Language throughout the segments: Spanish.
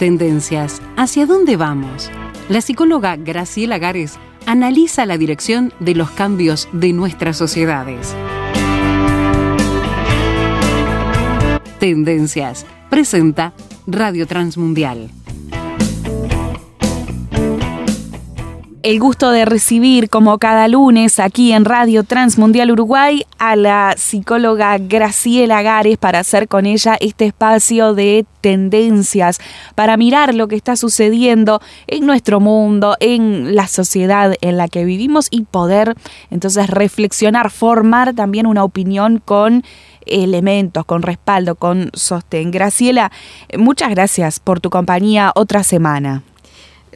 Tendencias. ¿Hacia dónde vamos? La psicóloga Graciela Gares analiza la dirección de los cambios de nuestras sociedades. Tendencias. Presenta Radio Transmundial. El gusto de recibir como cada lunes aquí en Radio Transmundial Uruguay a la psicóloga Graciela Gares para hacer con ella este espacio de tendencias, para mirar lo que está sucediendo en nuestro mundo, en la sociedad en la que vivimos y poder entonces reflexionar, formar también una opinión con elementos, con respaldo, con sostén. Graciela, muchas gracias por tu compañía otra semana.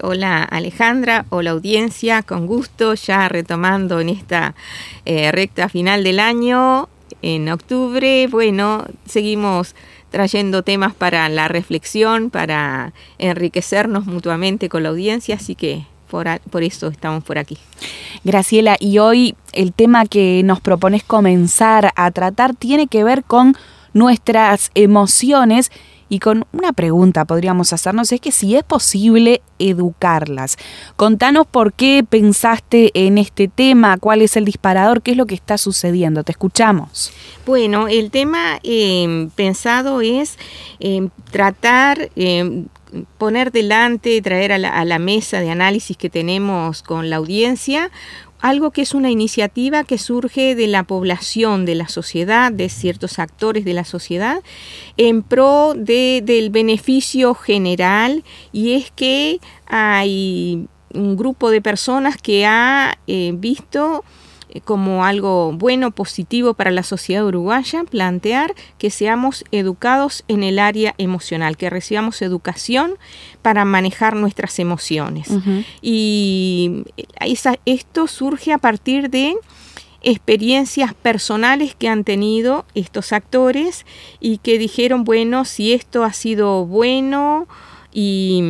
Hola Alejandra, hola audiencia, con gusto, ya retomando en esta eh, recta final del año, en octubre, bueno, seguimos trayendo temas para la reflexión, para enriquecernos mutuamente con la audiencia, así que por, por, eso estamos por aquí. Graciela, y hoy el tema que nos propones comenzar a tratar tiene que ver con nuestras emociones y con una pregunta podríamos hacernos es que si es posible educarlas. Contanos por qué pensaste en este tema, cuál es el disparador, qué es lo que está sucediendo. Te escuchamos. Bueno, el tema em, pensado es em, tratar... Em, poner delante, traer a la, a la mesa de análisis que tenemos con la audiencia algo que es una iniciativa que surge de la población, de la sociedad, de ciertos actores de la sociedad, en pro de, del beneficio general. Y es que hay un grupo de personas que ha eh, visto como algo bueno, positivo para la sociedad uruguaya, plantear que seamos educados en el área emocional, que recibamos educación para manejar nuestras emociones. Y esto surge a partir de experiencias personales que han tenido estos actores y que dijeron, bueno, si esto ha sido bueno y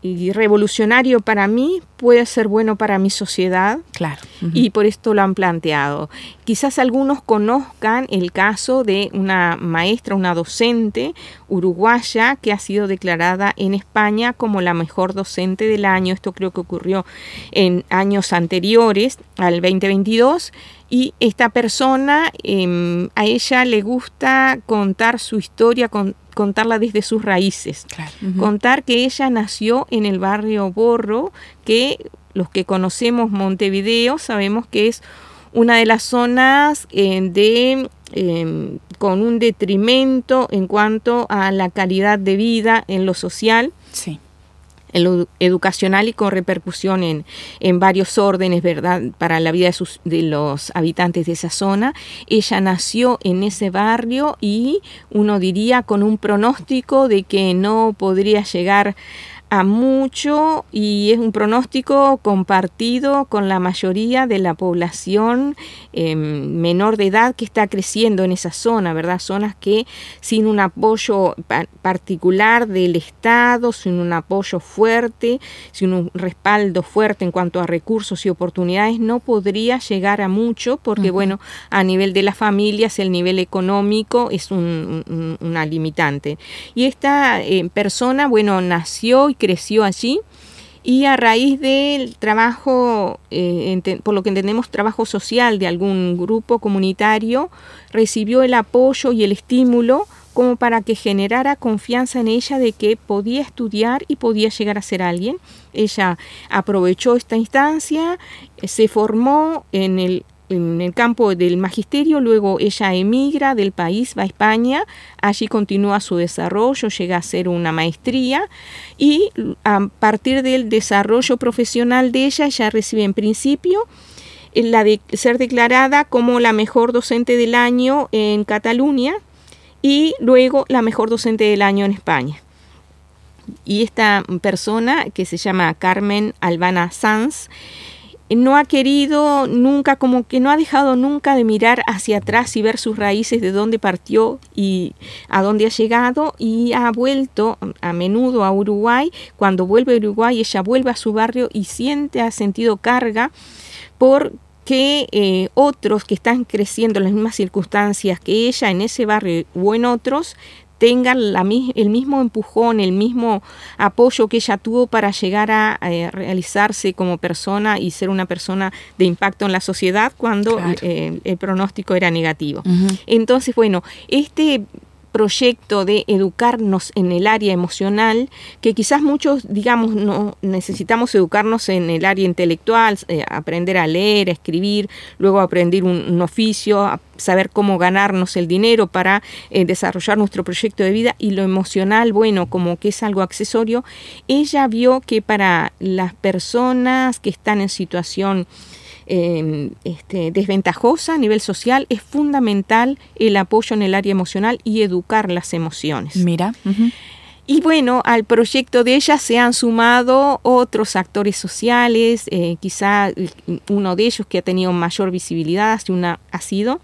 y revolucionario para mí puede ser bueno para mi sociedad. Claro. Y por esto lo han planteado. Quizás algunos conozcan el caso de una maestra, una docente uruguaya que ha sido declarada en España como la mejor docente del año. Esto creo que ocurrió en años anteriores al 2022. Y esta persona, em, a ella le gusta contar su historia, con, contarla desde sus raíces. Contar que ella nació en el barrio Borro, que los que conocemos Montevideo sabemos que es una de las zonas eh, de em, con un detrimento en cuanto a la calidad de vida en lo social. Sí en lo educacional y con repercusión en, en varios órdenes, ¿verdad?, para la vida de, sus, de los habitantes de esa zona. Ella nació en ese barrio y uno diría con un pronóstico de que no podría llegar a mucho y es un pronóstico compartido con la mayoría de la población em, menor de edad que está creciendo en esa zona, ¿verdad? Zonas que sin un apoyo particular del Estado, sin un apoyo fuerte, sin un respaldo fuerte en cuanto a recursos y oportunidades, no podría llegar a mucho porque, bueno, a nivel de las familias el nivel económico es una limitante. Y esta eh, persona, bueno, nació y creció allí y a raíz del trabajo, eh, por lo que entendemos trabajo social de algún grupo comunitario, recibió el apoyo y el estímulo como para que generara confianza en ella de que podía estudiar y podía llegar a ser alguien. Ella aprovechó esta instancia, se formó en el en el campo del magisterio, luego ella emigra del país, va a España, allí continúa su desarrollo, llega a ser una maestría y a partir del desarrollo profesional de ella, ella recibe en principio la de ser declarada como la mejor docente del año en Cataluña y luego la mejor docente del año en España. Y esta persona, que se llama Carmen Albana Sanz, no ha querido nunca, como que no ha dejado nunca de mirar hacia atrás y ver sus raíces, de dónde partió y a dónde ha llegado y ha vuelto a menudo a Uruguay. Cuando vuelve a Uruguay, ella vuelve a su barrio y siente, ha sentido carga por que eh, otros que están creciendo en las mismas circunstancias que ella en ese barrio o en otros tengan la, el mismo empujón, el mismo apoyo que ella tuvo para llegar a eh, realizarse como persona y ser una persona de impacto en la sociedad cuando eh, el pronóstico era negativo. Entonces, bueno, este proyecto de educarnos en el área emocional, que quizás muchos, digamos, no necesitamos educarnos en el área intelectual, eh, aprender a leer, a escribir, luego aprender un, oficio, saber cómo ganarnos el dinero para eh, desarrollar nuestro proyecto de vida. Y lo emocional, bueno, como que es algo accesorio, ella vio que para las personas que están en situación Em, este, desventajosa a nivel social, es fundamental el apoyo en el área emocional y educar las emociones. Mira. Y bueno, al proyecto de ella se han sumado otros actores sociales, eh, quizá uno de ellos que ha tenido mayor visibilidad una, ha sido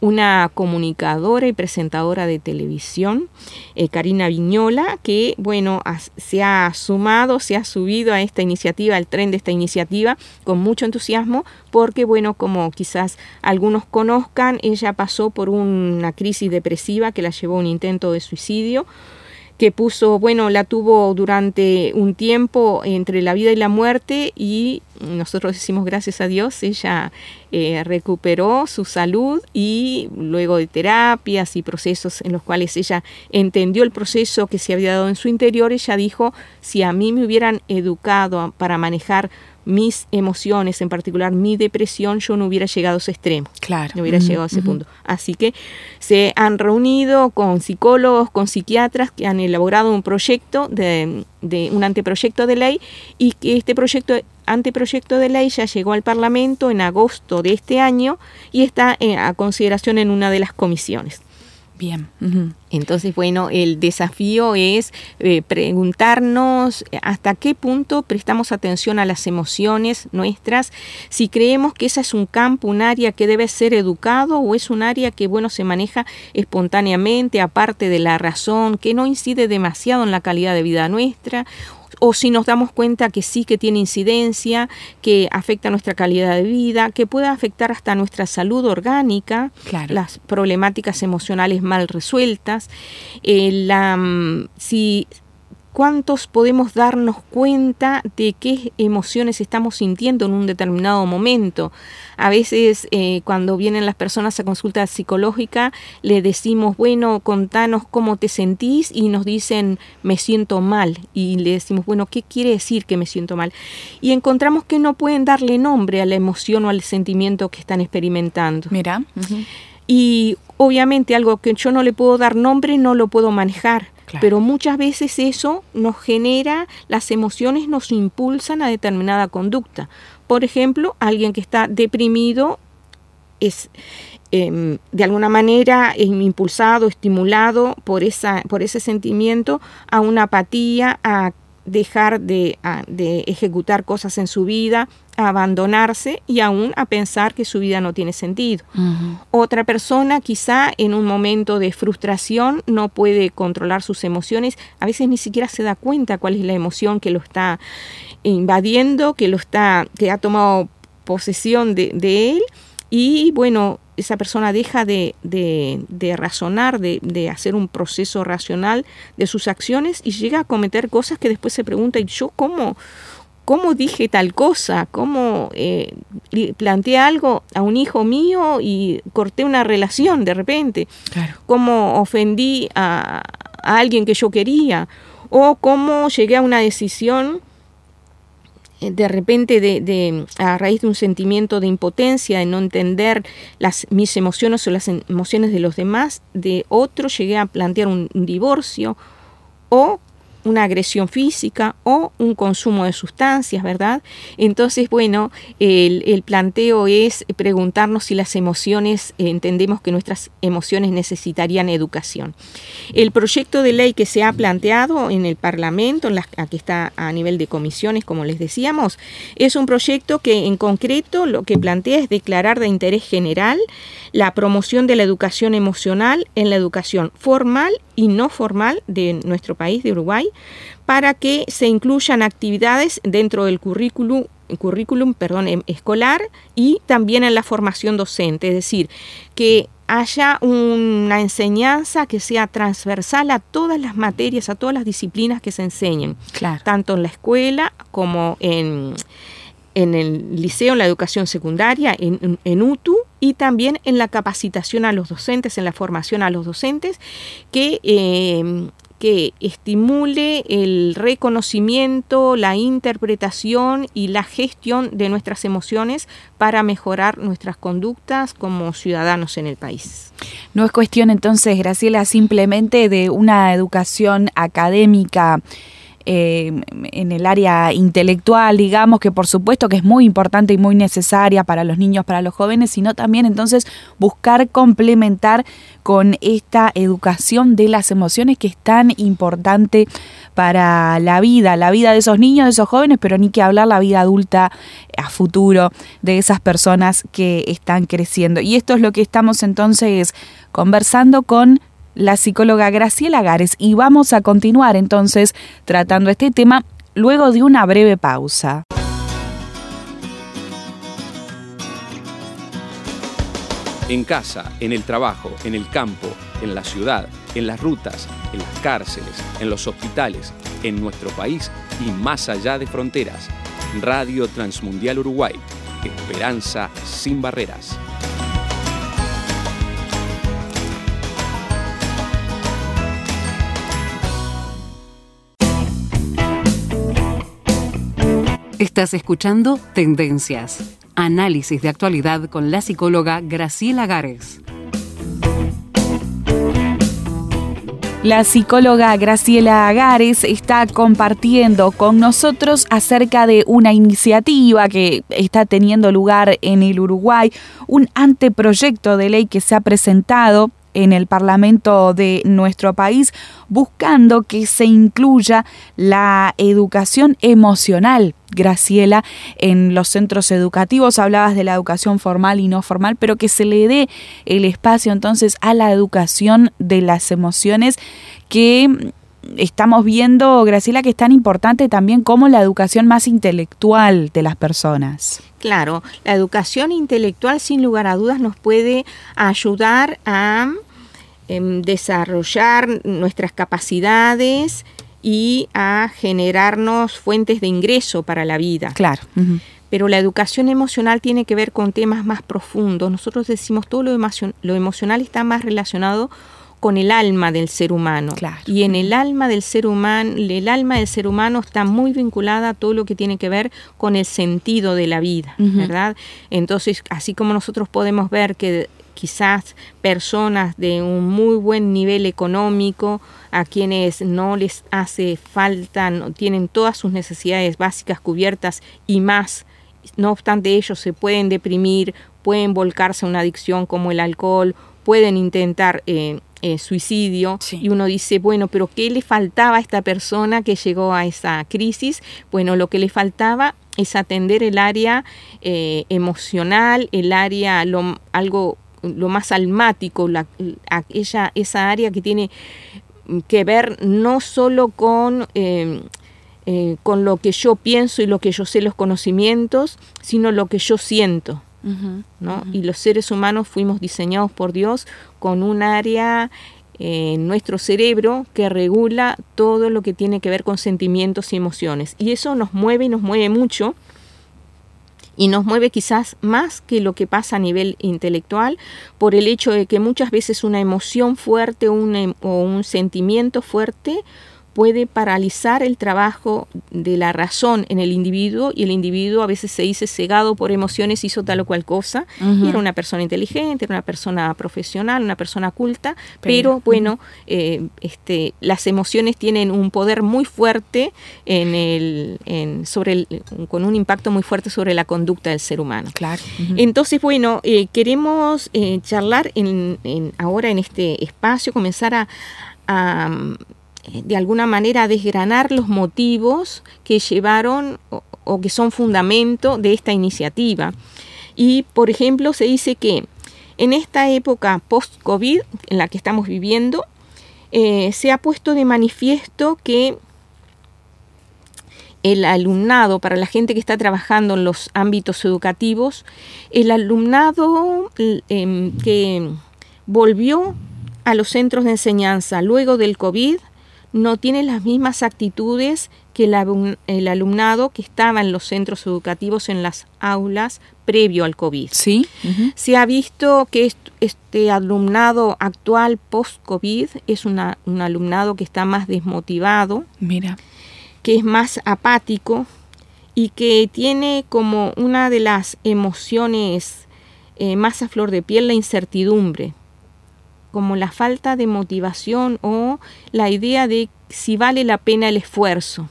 una comunicadora y presentadora de televisión, eh, Karina Viñola, que bueno, se ha sumado, se ha subido a esta iniciativa, al tren de esta iniciativa, con mucho entusiasmo, porque bueno, como quizás algunos conozcan, ella pasó por una crisis depresiva que la llevó a un intento de suicidio que puso, bueno, la tuvo durante un tiempo entre la vida y la muerte y nosotros decimos gracias a Dios, ella eh, recuperó su salud y luego de terapias y procesos en los cuales ella entendió el proceso que se había dado en su interior, ella dijo, si a mí me hubieran educado para manejar mis emociones, en particular mi depresión, yo no hubiera llegado a ese extremo. Claro. No hubiera llegado a ese punto. Así que se han reunido con psicólogos, con psiquiatras que han elaborado un proyecto de, de un anteproyecto de ley y que este proyecto anteproyecto de ley ya llegó al Parlamento en agosto de este año y está eh, a consideración en una de las comisiones. Bien. Entonces, bueno, el desafío es eh, preguntarnos hasta qué punto prestamos atención a las emociones nuestras, si creemos que esa es un campo, un área que debe ser educado o es un área que, bueno, se maneja espontáneamente, aparte de la razón, que no incide demasiado en la calidad de vida nuestra, o si nos damos cuenta que sí que tiene incidencia, que afecta nuestra calidad de vida, que puede afectar hasta nuestra salud orgánica, las problemáticas emocionales mal resueltas, eh, la, mm, si ¿Cuántos podemos darnos cuenta de qué emociones estamos sintiendo en un determinado momento? A veces eh, cuando vienen las personas a consulta psicológica le decimos, bueno, contanos cómo te sentís y nos dicen, me siento mal. Y le decimos, bueno, ¿qué quiere decir que me siento mal? Y encontramos que no pueden darle nombre a la emoción o al sentimiento que están experimentando. Mira. Y obviamente algo que yo no le puedo dar nombre no lo puedo manejar. Pero muchas veces eso nos genera, las emociones nos impulsan a determinada conducta. Por ejemplo, alguien que está deprimido es em, de alguna manera impulsado, estimulado por, esa, por ese sentimiento a una apatía, a dejar de, de, ejecutar cosas en su vida, a abandonarse y aún a pensar que su vida no tiene sentido. Otra persona quizá en un momento de frustración no puede controlar sus emociones, a veces ni siquiera se da cuenta cuál es la emoción que lo está invadiendo, que lo está, que ha tomado posesión de, de él y bueno, esa persona deja de, de, razonar, de, de, hacer un proceso racional de sus acciones y llega a cometer cosas que después se pregunta, ¿y yo cómo, cómo dije tal cosa? ¿Cómo eh, planteé algo a un hijo mío y corté una relación de repente? ¿Cómo ofendí a, a alguien que yo quería? ¿O cómo llegué a una decisión? Eh, de repente de, a raíz de un sentimiento de impotencia, de no entender las, mis emociones o las emociones de los demás, de otro llegué a plantear un divorcio o una agresión física o un consumo de sustancias, ¿verdad? Entonces, bueno, el, planteo es preguntarnos si las emociones, eh, entendemos que nuestras emociones necesitarían educación. El proyecto de ley que se ha planteado en el Parlamento, en la, aquí está a nivel de comisiones, como les decíamos, es un proyecto que en concreto lo que plantea es declarar de interés general la promoción de la educación emocional en la educación formal y no formal de nuestro país, de Uruguay, para que se incluyan actividades dentro del currículum currículum perdón, em, escolar y también en la formación docente, es decir, que haya una enseñanza que sea transversal a todas las materias, a todas las disciplinas que se enseñen, tanto en la escuela como en, en el liceo, en la educación secundaria, en, UTU y también en la capacitación a los docentes, en la formación a los docentes, que eh, que estimule el reconocimiento, la interpretación y la gestión de nuestras emociones para mejorar nuestras conductas como ciudadanos en el país. No es cuestión entonces, Graciela, simplemente de una educación académica eh, en el área intelectual, digamos, que por supuesto que es muy importante y muy necesaria para los niños, para los jóvenes, sino también entonces buscar complementar con esta educación de las emociones que es tan importante para la vida, la vida de esos niños, de esos jóvenes, pero ni que hablar la vida adulta a futuro de esas personas que están creciendo. Y esto es lo que estamos entonces conversando con la psicóloga Graciela Gares y vamos a continuar entonces tratando este tema luego de una breve pausa. En casa, en el trabajo, en el campo, en la ciudad, en las rutas, en las cárceles, en los hospitales, en nuestro país y más allá de fronteras. Radio Transmundial Uruguay. Esperanza sin barreras. Estás escuchando Tendencias, análisis de actualidad con la psicóloga Graciela Gares. La psicóloga Graciela Agares está compartiendo con nosotros acerca de una iniciativa que está teniendo lugar en el Uruguay, un anteproyecto de ley que se ha presentado en el Parlamento de nuestro país, buscando que se incluya la educación emocional. Graciela, en los centros educativos hablabas de la educación formal y no formal, pero que se le dé el espacio entonces a la educación de las emociones que estamos viendo, Graciela, que es tan importante también como la educación más intelectual de las personas. Claro, la educación intelectual sin lugar a dudas nos puede ayudar a em, desarrollar nuestras capacidades y a generarnos fuentes de ingreso para la vida. Claro. Pero la educación emocional tiene que ver con temas más profundos. Nosotros decimos todo lo, lo emocional está más relacionado con el alma del ser humano. Y en el alma del ser humano, el alma del ser humano está muy vinculada a todo lo que tiene que ver con el sentido de la vida, ¿verdad? Entonces, así como nosotros podemos ver que quizás personas de un muy buen nivel económico, a quienes no les hace falta, no, tienen todas sus necesidades básicas cubiertas y más, no obstante ellos se pueden deprimir, pueden volcarse a una adicción como el alcohol, pueden intentar eh, eh, suicidio. Y uno dice, bueno, pero ¿qué le faltaba a esta persona que llegó a esa crisis? Bueno, lo que le faltaba es atender el área eh, emocional, el área, lo, algo, lo más almático, la, aquella, esa área que tiene que ver no solo con... Em, eh, con lo que yo pienso y lo que yo sé los conocimientos, sino lo que yo siento. ¿no? Y los seres humanos fuimos diseñados por Dios con un área en nuestro cerebro que regula todo lo que tiene que ver con sentimientos y emociones. Y eso nos mueve y nos mueve mucho y nos mueve quizás más que lo que pasa a nivel intelectual por el hecho de que muchas veces una emoción fuerte em, o un sentimiento fuerte puede paralizar el trabajo de la razón en el individuo y el individuo a veces se dice cegado por emociones, hizo tal o cual cosa, y era una persona inteligente, era una persona profesional, una persona culta, pero, bueno, eh, este, las emociones tienen un poder muy fuerte en el, en, sobre el, con un impacto muy fuerte sobre la conducta del ser humano. Claro. Entonces, bueno, eh, queremos eh, charlar en, ahora en este espacio, comenzar a de alguna manera desgranar los motivos que llevaron o, que son fundamento de esta iniciativa. Y, por ejemplo, se dice que en esta época post-COVID en la que estamos viviendo, eh, se ha puesto de manifiesto que el alumnado, para la gente que está trabajando en los ámbitos educativos, el alumnado em, que volvió a los centros de enseñanza luego del COVID, no tiene las mismas actitudes que el, alumnado que estaba en los centros educativos en las aulas previo al COVID. Sí. Se ha visto que este alumnado actual post-COVID es un alumnado que está más desmotivado. Mira. Que es más apático y que tiene como una de las emociones eh, más a flor de piel la incertidumbre como la falta de motivación o la idea de si vale la pena el esfuerzo.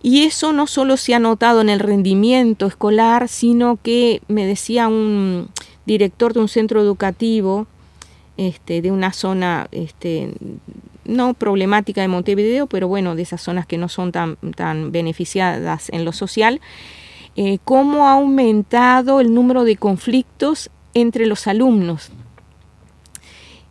Y eso no solo se ha notado en el rendimiento escolar, sino que me decía un director de un centro educativo este, de una zona este, no problemática de Montevideo, pero bueno, de esas zonas que no son tan, tan beneficiadas en lo social, eh, cómo ha aumentado el número de conflictos entre los alumnos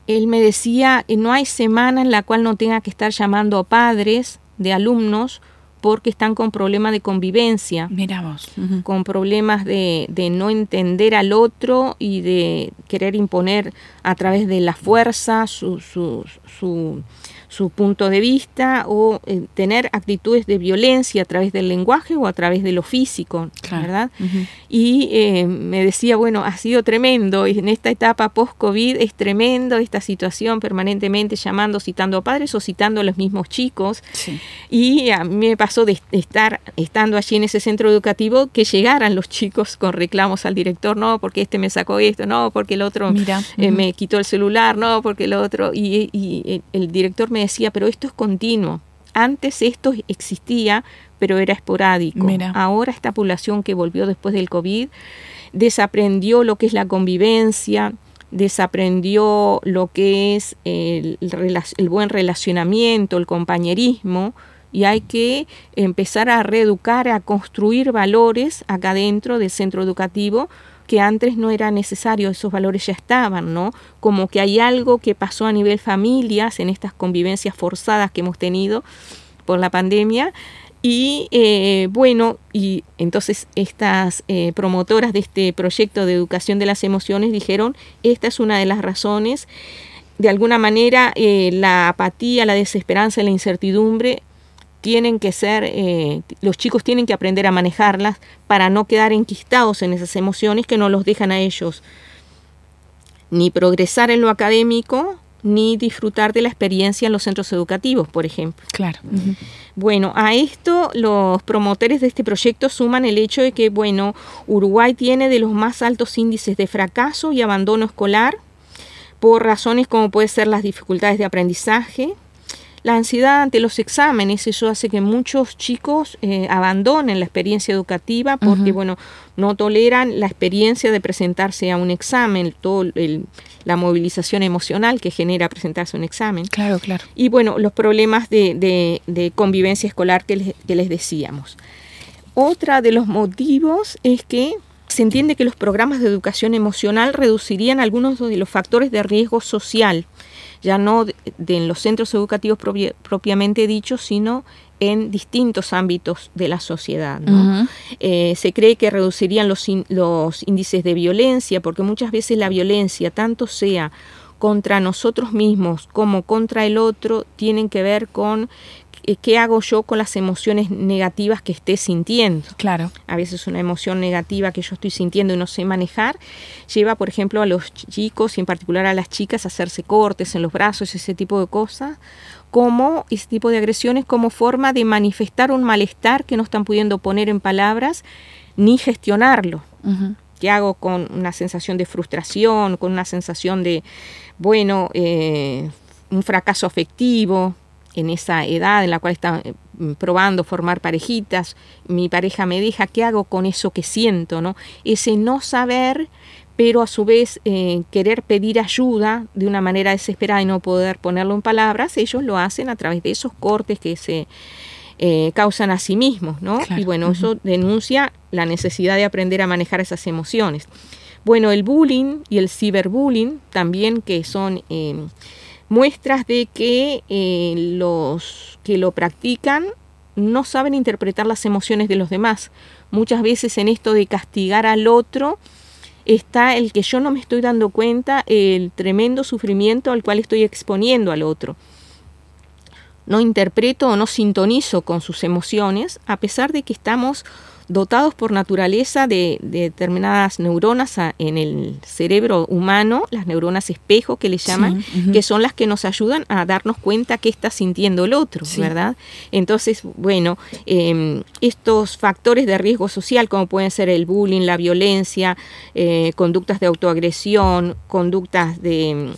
él me decía, no hay semana en la cual no tenga que estar llamando a padres de alumnos porque están con problemas de convivencia, Miramos. con problemas de, de, no entender al otro y de querer imponer a través de la fuerza su, su, su su punto de vista o eh, tener actitudes de violencia a través del lenguaje o a través de lo físico, ¿verdad? Y eh, me decía, bueno, ha sido tremendo, en esta etapa post-COVID es tremendo esta situación permanentemente llamando, citando a padres o citando a los mismos chicos. Y a mí me pasó de estar estando allí en ese centro educativo que llegaran los chicos con reclamos al director, no, porque este me sacó esto, no, porque el otro eh, me quitó el celular, no, porque el otro, y, y el director me decía, pero esto es continuo. Antes esto existía, pero era esporádico. Ahora esta población que volvió después del COVID desaprendió lo que es la convivencia, desaprendió lo que es el, el, buen relacionamiento, el compañerismo, y hay que empezar a reeducar, a construir valores acá dentro del centro educativo que antes no era necesario, esos valores ya estaban, ¿no? Como que hay algo que pasó a nivel familias en estas convivencias forzadas que hemos tenido por la pandemia. Y eh, bueno, y entonces estas eh, promotoras de este proyecto de educación de las emociones dijeron, esta es una de las razones, de alguna manera eh, la apatía, la desesperanza, la incertidumbre tienen que ser, eh, los chicos tienen que aprender a manejarlas para no quedar enquistados en esas emociones que no los dejan a ellos ni progresar en lo académico, ni disfrutar de la experiencia en los centros educativos, por ejemplo. Claro. Bueno, a esto los promotores de este proyecto suman el hecho de que, bueno, Uruguay tiene de los más altos índices de fracaso y abandono escolar por razones como puede ser las dificultades de aprendizaje, la ansiedad ante los exámenes, eso hace que muchos chicos eh, abandonen la experiencia educativa porque, bueno, no toleran la experiencia de presentarse a un examen, toda la movilización emocional que genera presentarse a un examen. Claro, claro. Y, bueno, los problemas de, convivencia escolar que les, que les decíamos. Otra de los motivos es que se entiende que los programas de educación emocional reducirían algunos de los factores de riesgo social ya no de, en los centros educativos propiamente dichos, sino en distintos ámbitos de la sociedad. Eh, se cree que reducirían los, los índices de violencia, porque muchas veces la violencia, tanto sea contra nosotros mismos como contra el otro, tienen que ver con qué hago yo con las emociones negativas que esté sintiendo. Claro. A veces una emoción negativa que yo estoy sintiendo y no sé manejar lleva, por ejemplo, a los chicos y en particular a las chicas a hacerse cortes en los brazos, ese tipo de cosas, como ese tipo de agresiones como forma de manifestar un malestar que no están pudiendo poner en palabras ni gestionarlo. ¿Qué hago con una sensación de frustración, con una sensación de, bueno, eh, un fracaso afectivo, en esa edad en la cual está eh, probando formar parejitas, mi pareja me deja, ¿qué hago con eso que siento? ¿no? Ese no saber, pero a su vez eh, querer pedir ayuda de una manera desesperada y no poder ponerlo en palabras, ellos lo hacen a través de esos cortes que se eh, causan a sí mismos, ¿no? Y bueno, eso denuncia la necesidad de aprender a manejar esas emociones. Bueno, el bullying y el ciberbullying también que son muestras de que eh, los que lo practican no saben interpretar las emociones de los demás. Muchas veces en esto de castigar al otro, está el que yo no me estoy dando cuenta el tremendo sufrimiento al cual estoy exponiendo al otro. No interpreto o no sintonizo con sus emociones, a pesar de que estamos dotados por naturaleza de, determinadas neuronas en el cerebro humano, las neuronas espejo que le llaman, que son las que nos ayudan a darnos cuenta qué está sintiendo el otro, ¿verdad? Entonces, bueno, em, estos factores de riesgo social, como pueden ser el bullying, la violencia, eh, conductas de autoagresión, conductas de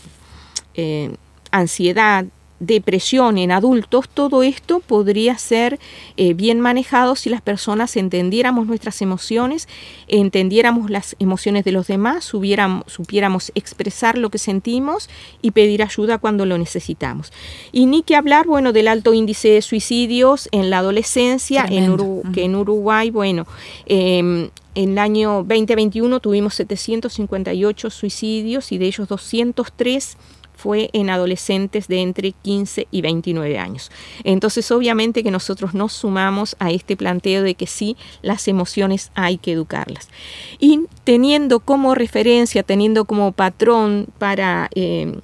eh, ansiedad, depresión en adultos, todo esto podría ser eh, bien manejado si las personas entendiéramos nuestras emociones, entendiéramos las emociones de los demás, supiéramos expresar lo que sentimos y pedir ayuda cuando lo necesitamos. Y ni que hablar, bueno, del alto índice de suicidios en la adolescencia, en que en Uruguay, bueno, em, en el año 2021 tuvimos 758 suicidios y de ellos 203 fue en adolescentes de entre 15 y 29 años. Entonces, obviamente que nosotros nos sumamos a este planteo de que sí, las emociones hay que educarlas. Y teniendo como referencia, teniendo como patrón para... Eh,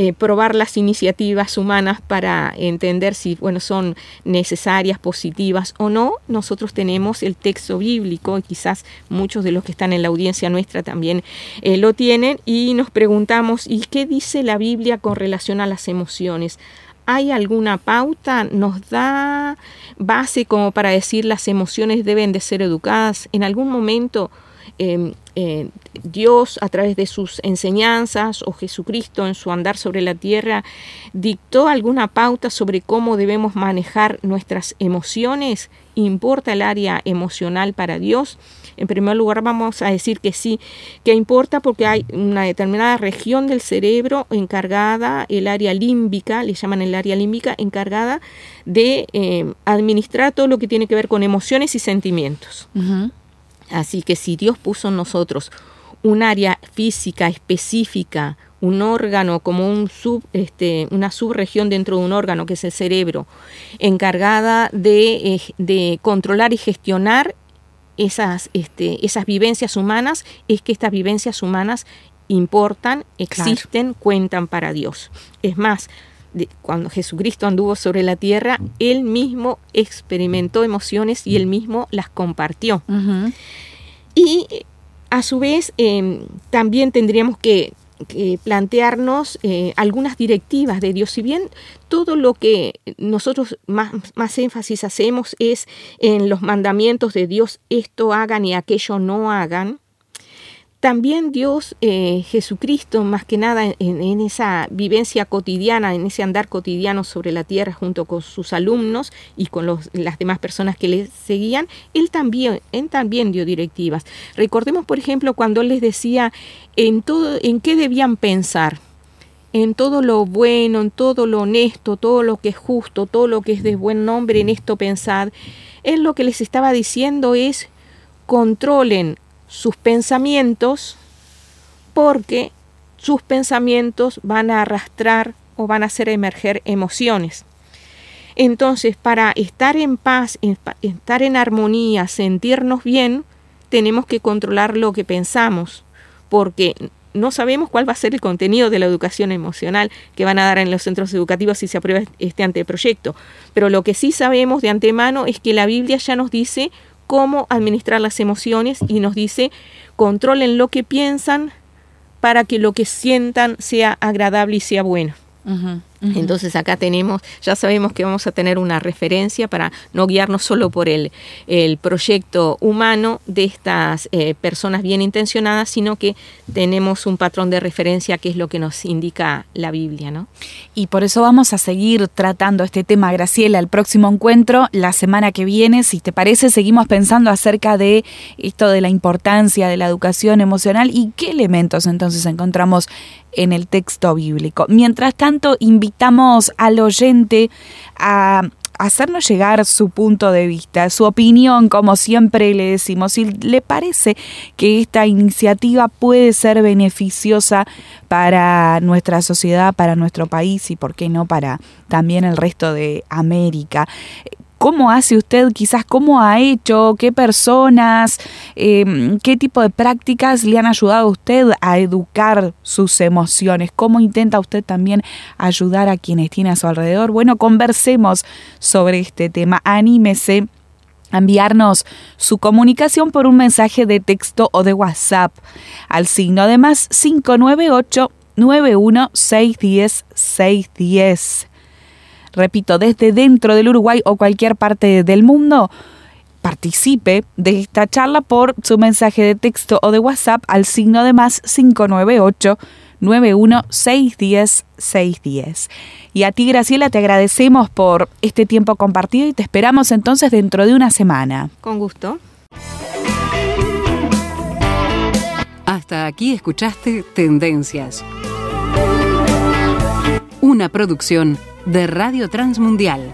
eh, probar las iniciativas humanas para entender si bueno, son necesarias, positivas o no, nosotros tenemos el texto bíblico y quizás muchos de los que están en la audiencia nuestra también eh, lo tienen y nos preguntamos, ¿y qué dice la Biblia con relación a las emociones? ¿Hay alguna pauta? ¿Nos da base como para decir las emociones deben de ser educadas? ¿En algún momento Em, eh, Dios a través de sus enseñanzas o Jesucristo en su andar sobre la tierra dictó alguna pauta sobre cómo debemos manejar nuestras emociones? ¿Importa el área emocional para Dios? En primer lugar vamos a decir que sí, que importa porque hay una determinada región del cerebro encargada, el área límbica, le llaman el área límbica, encargada de eh, administrar todo lo que tiene que ver con emociones y sentimientos. Así que si Dios puso en nosotros un área física específica, un órgano como un sub, este, una subregión dentro de un órgano que es el cerebro, encargada de, eh, de controlar y gestionar esas, este, esas vivencias humanas, es que estas vivencias humanas importan, existen, cuentan para Dios. Es más, cuando Jesucristo anduvo sobre la tierra, él mismo experimentó emociones y él mismo las compartió. Y a su vez em, también tendríamos que, plantearnos eh, algunas directivas de Dios. Si bien todo lo que nosotros más, más énfasis hacemos es en los mandamientos de Dios, esto hagan y aquello no hagan, también Dios, eh, Jesucristo, más que nada en, esa vivencia cotidiana, en ese andar cotidiano sobre la tierra junto con sus alumnos y con las demás personas que le seguían, él también, él también dio directivas. Recordemos, por ejemplo, cuando él les decía en, todo, en qué debían pensar, en todo lo bueno, en todo lo honesto, todo lo que es justo, todo lo que es de buen nombre, en esto pensar. Él lo que les estaba diciendo es controlen sus pensamientos porque sus pensamientos van a arrastrar o van a hacer emerger emociones. Entonces, para estar en paz, estar en armonía, sentirnos bien, tenemos que controlar lo que pensamos, porque no sabemos cuál va a ser el contenido de la educación emocional que van a dar en los centros educativos si se aprueba este anteproyecto. Pero lo que sí sabemos de antemano es que la Biblia ya nos dice cómo administrar las emociones y nos dice controlen lo que piensan para que lo que sientan sea agradable y sea bueno. Entonces acá tenemos, ya sabemos que vamos a tener una referencia para no guiarnos solo por el, el proyecto humano de estas eh, personas bien intencionadas, sino que tenemos un patrón de referencia que es lo que nos indica la Biblia. ¿no? Y por eso vamos a seguir tratando este tema, Graciela, el próximo encuentro, la semana que viene. Si te parece, seguimos pensando acerca de esto de la importancia de la educación emocional y qué elementos entonces encontramos en el texto bíblico. Mientras tanto, invitamos al oyente a hacernos llegar su punto de vista, su opinión, como siempre le decimos, si le parece que esta iniciativa puede ser beneficiosa para nuestra sociedad, para nuestro país y, por qué no, para también el resto de América ¿Cómo hace usted? Quizás cómo ha hecho, qué personas, em, qué tipo de prácticas le han ayudado a usted a educar sus emociones. ¿Cómo intenta usted también ayudar a quienes tiene a su alrededor? Bueno, conversemos sobre este tema. Anímese a enviarnos su comunicación por un mensaje de texto o de WhatsApp al signo de más 598 91610 610 repito, desde dentro del Uruguay o cualquier parte del mundo, participe de esta charla por su mensaje de texto o de WhatsApp al signo de más 598 91610 610. Y a ti, Graciela, te agradecemos por este tiempo compartido y te esperamos entonces dentro de una semana. Con gusto. Hasta aquí escuchaste Tendencias. Una producción de Radio Transmundial